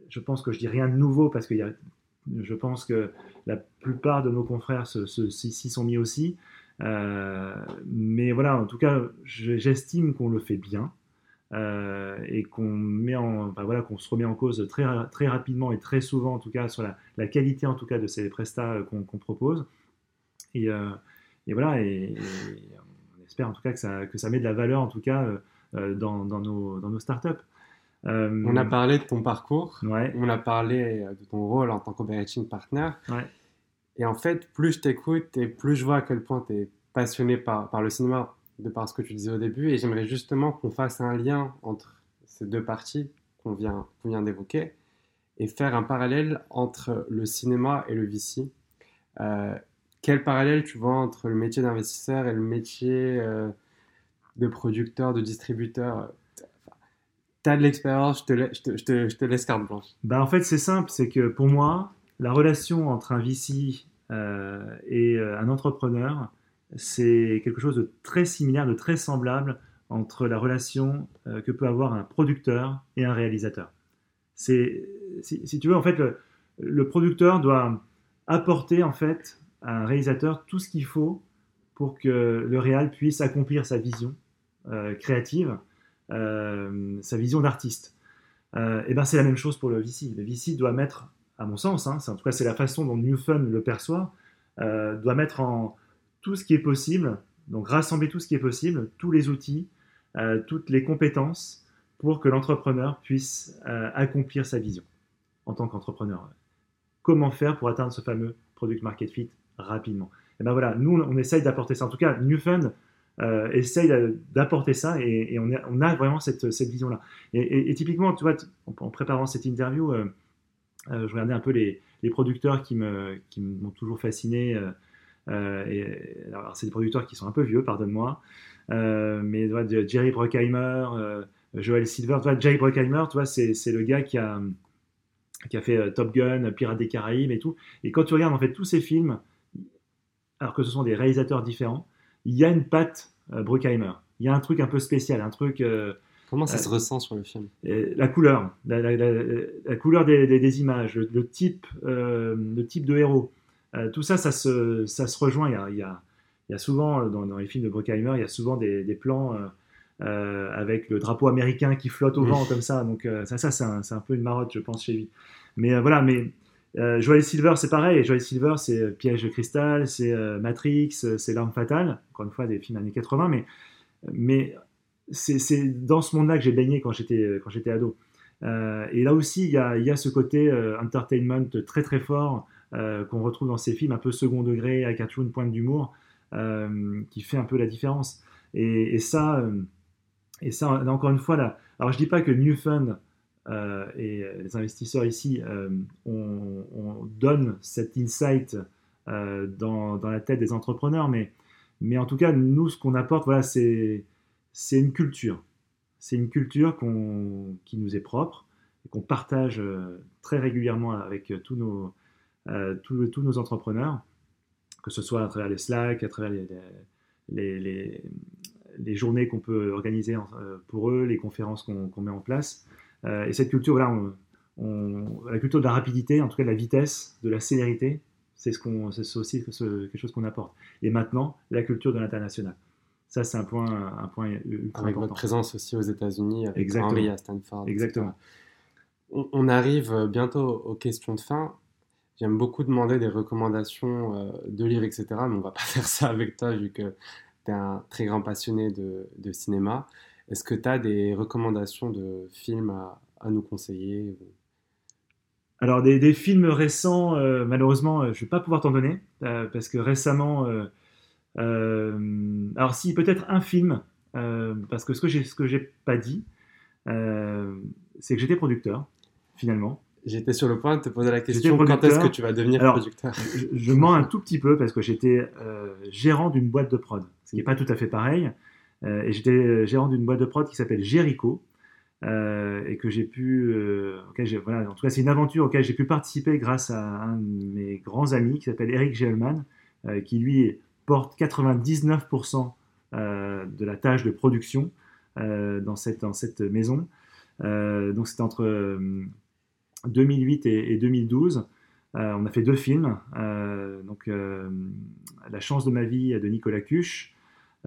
S2: je pense que je dis rien de nouveau parce que je pense que la plupart de nos confrères s'y sont mis aussi. mais voilà, en tout cas, j'estime qu'on le fait bien. Euh, et qu'on met en, voilà, qu'on se remet en cause très, très rapidement et très souvent, en tout cas, sur la, qualité en tout cas de ces prestats euh, qu'on propose. Et, euh, et voilà, et, on espère en tout cas que ça, que ça met de la valeur en tout cas dans, dans, nos, dans nos startups.
S1: on a parlé de ton parcours,
S2: ouais.
S1: on a parlé de ton rôle en tant qu'operating partner.
S2: Ouais.
S1: Et en fait, plus je t'écoute et plus je vois à quel point tu es passionné par, par le cinéma, de par ce que tu disais au début, et j'aimerais justement qu'on fasse un lien entre ces deux parties qu'on vient, vient d'évoquer et faire un parallèle entre le cinéma et le VC. Euh, quel parallèle tu vois entre le métier d'investisseur et le métier euh, de producteur, de distributeur? Tu as de l'expérience, je, te, je, te, je te, laisse carte blanche.
S2: Bah en fait, c'est simple, c'est que pour moi, la relation entre un VC euh, et un entrepreneur, c'est quelque chose de très similaire, de très semblable entre la relation que peut avoir un producteur et un réalisateur. Si, tu veux, en fait, le, producteur doit apporter en fait un réalisateur tout ce qu'il faut pour que le réal puisse accomplir sa vision euh, créative, euh, sa vision d'artiste. Euh, et ben c'est la même chose pour le VC. Le VC doit mettre, à mon sens, hein, en tout cas c'est la façon dont Newfun le perçoit, doit mettre en tout ce qui est possible, donc rassembler tout ce qui est possible, tous les outils, toutes les compétences pour que l'entrepreneur puisse accomplir sa vision en tant qu'entrepreneur. Comment faire pour atteindre ce fameux product market fit rapidement Et ben voilà, nous on, essaye d'apporter ça. En tout cas, Newfund euh, essaye d'apporter ça et, on, a vraiment cette, vision-là. Et, typiquement, tu vois, en, préparant cette interview, euh, je regardais un peu les, producteurs qui m'ont toujours fasciné. et, alors, c'est des producteurs qui sont un peu vieux, pardonne-moi, mais Jerry Bruckheimer, Joel Silver. Toi, Jay Bruckheimer, toi, c'est, le gars qui a, fait euh, Top Gun, Pirates des Caraïbes et tout. Et quand tu regardes en fait tous ces films, alors que ce sont des réalisateurs différents, il y a une patte euh, Bruckheimer. Il y a un truc un peu spécial, un truc. Euh,
S1: Comment ça se ressent sur le film?
S2: La couleur, la, couleur des, images, le, type, le type de héros. tout ça, ça se, ça se rejoint. Il y a, il y a, souvent, dans, les films de Bruckheimer, il y a souvent des, plans euh, avec le drapeau américain qui flotte au vent comme ça. Donc euh, ça, ça c'est un, peu une marotte, je pense, chez lui. Mais euh, voilà, mais Joel Silver, c'est pareil. Joel Silver, c'est Piège de cristal, c'est Matrix, c'est L'arme fatale. Encore une fois, des films années 80, mais c'est dans ce monde-là que j'ai baigné quand j'étais ado. et là aussi, il y a, ce côté entertainment très très fort qu'on retrouve dans ces films un peu second degré, avec un une pointe d'humour, qui fait un peu la différence. Et, ça, encore une fois, là, alors je dis pas que New Fund euh, et les investisseurs ici, euh, on, donne cet insight euh, dans, la tête des entrepreneurs, mais, en tout cas, nous, ce qu'on apporte, voilà, c'est, une culture. C'est une culture qui nous est propre et qu'on partage très régulièrement avec tous nos, entrepreneurs, que ce soit à travers les Slack, à travers les, journées qu'on peut organiser euh, pour eux, les conférences qu'on met en place. Euh, et cette culture, voilà, la culture de la rapidité, en tout cas de la vitesse, de la célérité, c'est ce qu'on, c'est aussi quelque chose qu'on apporte. Et maintenant, la culture de l'international. Ça, c'est un point, un point
S1: ultra avec votre présence aussi aux États-Unis, avec Exactement. Henry à Stanford.
S2: Exactement.
S1: On, arrive bientôt aux questions de fin. J'aime beaucoup demander des recommandations euh, de livres, etc. Mais on va pas faire ça avec toi, vu que tu es un très grand passionné de, cinéma. Est-ce que tu as des recommandations de films à, nous conseiller
S2: Alors, des, films récents, euh, malheureusement, euh, je ne vais pas pouvoir t'en donner, euh, parce que récemment... alors, si, peut-être un film, parce que ce que j'ai ce que j'ai pas dit, c'est que j'étais producteur, finalement.
S1: J'étais sur le point de te poser la question quand est-ce que tu vas devenir producteur?
S2: je, mens un tout petit peu parce que j'étais gérant d'une boîte de prod ce qui n'est pas tout à fait pareil. Euh, et j'étais gérant d'une boîte de prod qui s'appelle Jericho. Euh, et que j'ai pu, euh, en tout cas c'est une aventure auquel j'ai pu participer grâce à un de mes grands amis qui s'appelle Eric Gelman, qui lui porte 99% de la tâche de production dans, cette, dans cette maison. donc c'était entre 2008 et, et 2012. on a fait deux films, donc La chance de ma vie de Nicolas Cuche euh,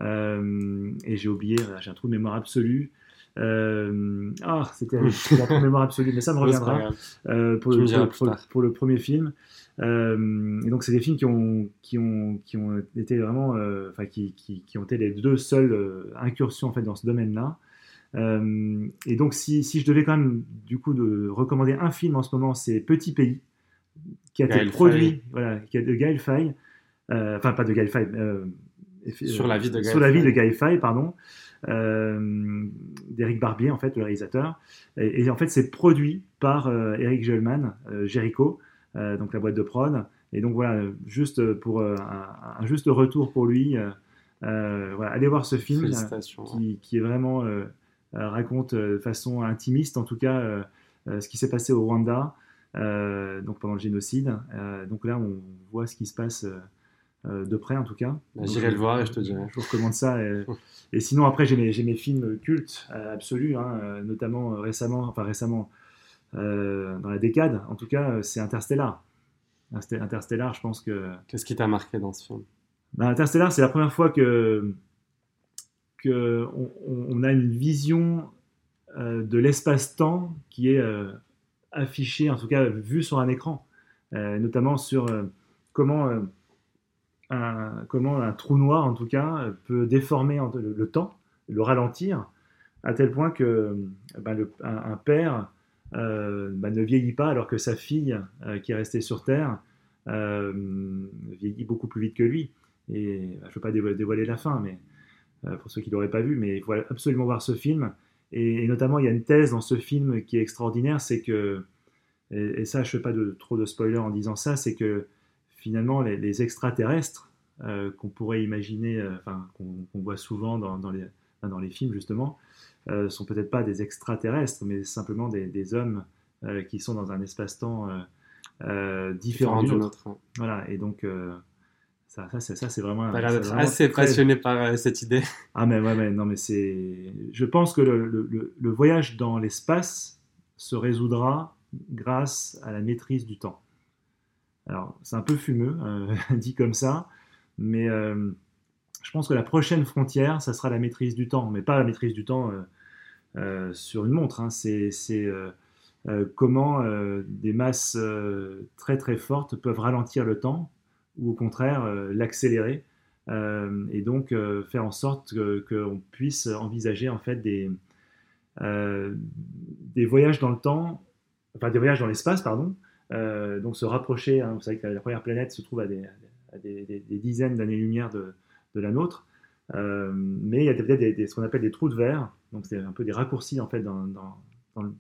S2: et j'ai oublié, j'ai un trou de mémoire absolu. Euh, ah, c'était un trou de mémoire absolu, mais ça me reviendra euh, pour, le, pour, le, premier film. et donc, c'est des films qui ont, qui ont, qui ont été vraiment, enfin, qui, qui, qui, ont été les deux seules incursions en fait dans ce domaine-là. et donc, si, si, je devais quand même, du coup, de recommander un film en ce moment, c'est Petit Pays, qui a été produit, voilà, qui a de Gaël Faye, enfin, pas de Gaël Faye,
S1: sur la vie de Guy,
S2: sur la vie de Guy Fay, pardon. d'Eric Barbier, en fait, le réalisateur. Et, en fait, c'est produit par Eric Gelman, Jericho, donc la boîte de prod. Et donc voilà, juste pour un, juste retour pour lui. voilà, allez voir ce film qui, qui, est vraiment raconte de façon intimiste, en tout cas, ce qui s'est passé au Rwanda. Euh, donc pendant le génocide. Euh, donc là, on voit ce qui se passe euh, de près en tout cas.
S1: J'irai le voir et je te dirai.
S2: Je vous recommande ça. Et, sinon, après, j'ai mes, mes, films cultes absolus, hein, notamment récemment, enfin récemment, dans la décade, en tout cas, c'est Interstellar. Interstellar, je pense que.
S1: Qu'est-ce qui t'a marqué dans ce film?
S2: Bah, Interstellar, c'est la première fois que, que on, a une vision de l'espace-temps qui est affiché, en tout cas vu sur un écran, euh, notamment sur euh, comment, euh, comment un trou noir, en tout cas, peut déformer le, temps, le ralentir, à tel point que bah, un, père bah, ne vieillit pas alors que sa fille, qui est restée sur Terre, vieillit beaucoup plus vite que lui. Et bah, je ne veux pas dévoiler, la fin, mais pour ceux qui ne l'auraient pas vu, mais il faut absolument voir ce film. Et, notamment, il y a une thèse dans ce film qui est extraordinaire, c'est que, et, ça, je ne fais pas trop de spoilers en disant ça, c'est que finalement, les, extraterrestres euh, qu'on pourrait imaginer, euh, enfin, qu'on voit souvent dans, dans, les, dans, les, films, justement, euh, sont peut-être pas des extraterrestres, mais simplement des, hommes qui sont dans un espace-temps différent du nôtre. Voilà, et donc ça, ça, ça c'est vraiment.
S1: T'as l'air assez passionné par euh, cette idée.
S2: Ah, mais ouais, mais non, mais c'est. Je pense que le, le, le voyage dans l'espace se résoudra grâce à la maîtrise du temps. Alors, c'est un peu fumeux, euh, dit comme ça, mais euh, je pense que la prochaine frontière, ça sera la maîtrise du temps, mais pas la maîtrise du temps sur une montre. Hein. C'est comment des masses très très fortes peuvent ralentir le temps ou au contraire euh, l'accélérer euh, et donc euh, faire en sorte qu'on puisse envisager en fait des, des voyages dans le temps, enfin des voyages dans l'espace, pardon, donc se rapprocher. Hein, vous savez que la, première planète se trouve à des, dizaines d'années-lumière de, la nôtre, mais il y a peut-être ce qu'on appelle des trous de verre, donc c'est un peu des raccourcis en fait dans, le,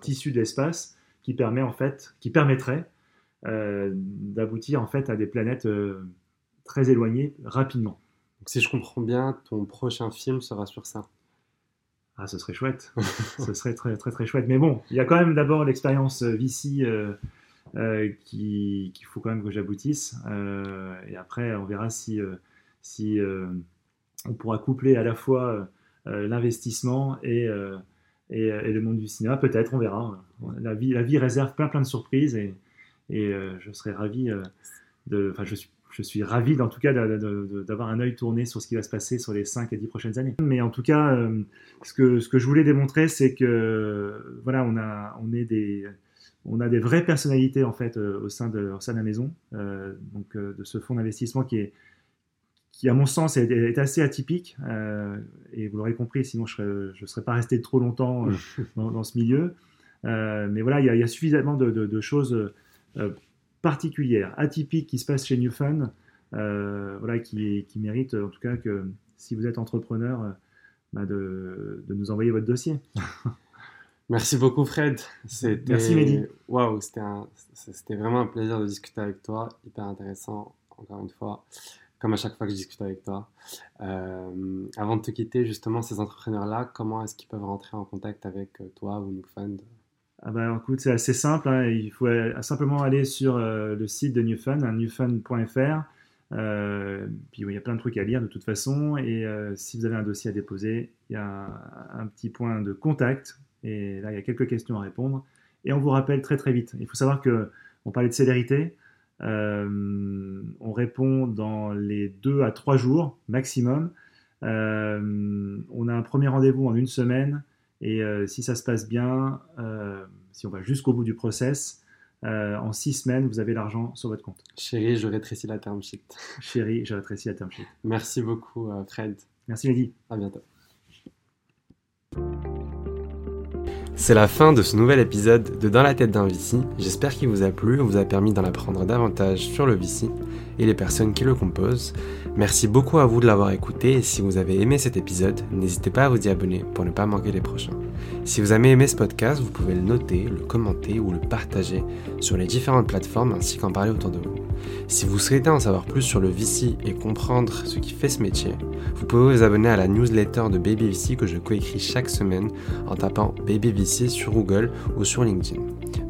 S2: tissu de l'espace qui permet en fait, qui permettrait euh, d'aboutir en fait à des planètes euh, très éloignées rapidement.
S1: Donc, si je comprends bien, ton prochain film sera sur ça.
S2: Ah, ce serait chouette. ce serait très, très, très chouette. Mais bon, il y a quand même d'abord l'expérience euh, Vici euh, qu'il faut quand même que j'aboutisse. et après, on verra si, si on pourra coupler à la fois l'investissement et, et, et, le monde du cinéma. Peut-être, on verra. La vie, la vie réserve plein, plein de surprises. Et, et euh, je serais ravi euh, de. Enfin, je suis je suis ravi en tout cas d'avoir un œil tourné sur ce qui va se passer sur les 5 à 10 prochaines années. Mais en tout cas, euh, ce, que, ce que je voulais démontrer, c'est que voilà, on a, on, est des, on a des vraies personnalités en fait au, sein de, au sein de la maison, donc de ce fonds d'investissement qui est qui à mon sens est, assez atypique, et vous l'aurez compris, sinon je ne serais, serais, pas resté trop longtemps dans, ce milieu. mais voilà, il y, a, suffisamment de, de choses euh, particulière, atypique qui se passe chez Newfun, euh, voilà, qui, qui, mérite en tout cas que si vous êtes entrepreneur, euh, bah, de, de, nous envoyer votre dossier.
S1: Merci beaucoup Fred.
S2: Merci Mehdi.
S1: Waouh, c'était vraiment un plaisir de discuter avec toi, hyper intéressant, encore une fois, comme à chaque fois que je discute avec toi. avant de te quitter, justement, ces entrepreneurs-là, comment est-ce qu'ils peuvent rentrer en contact avec toi ou Newfund
S2: ah bah, écoute, c'est assez simple. Hein. Il faut simplement aller sur euh, le site de Newfund, hein, newfund.fr. Euh, puis il y a plein de trucs à lire de toute façon. Et euh, si vous avez un dossier à déposer, il y a un, petit point de contact. Et là, il y a quelques questions à répondre. Et on vous rappelle très très vite. Il faut savoir que on parlait de célérité. on répond dans les deux à trois jours maximum. on a un premier rendez-vous en une semaine. Et euh, si ça se passe bien, euh, si on va jusqu'au bout du process, euh, en six semaines, vous avez l'argent sur votre compte.
S1: Chérie, je rétrécis la term sheet.
S2: Chérie, je rétrécis la term sheet.
S1: Merci beaucoup, Fred.
S2: Merci, Mehdi.
S1: À bientôt. C'est la fin de ce nouvel épisode de Dans la tête d'un VC. J'espère qu'il vous a plu, vous a permis d'en apprendre davantage sur le VC et les personnes qui le composent. Merci beaucoup à vous de l'avoir écouté et si vous avez aimé cet épisode, n'hésitez pas à vous y abonner pour ne pas manquer les prochains. Si vous avez aimé ce podcast, vous pouvez le noter, le commenter ou le partager sur les différentes plateformes ainsi qu'en parler autour de vous. Si vous souhaitez en savoir plus sur le VC et comprendre ce qui fait ce métier, vous pouvez vous abonner à la newsletter de Baby que je coécris chaque semaine en tapant Baby sur Google ou sur LinkedIn.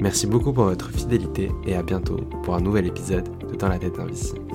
S1: Merci beaucoup pour votre fidélité et à bientôt pour un nouvel épisode de Dans la tête d'un VC.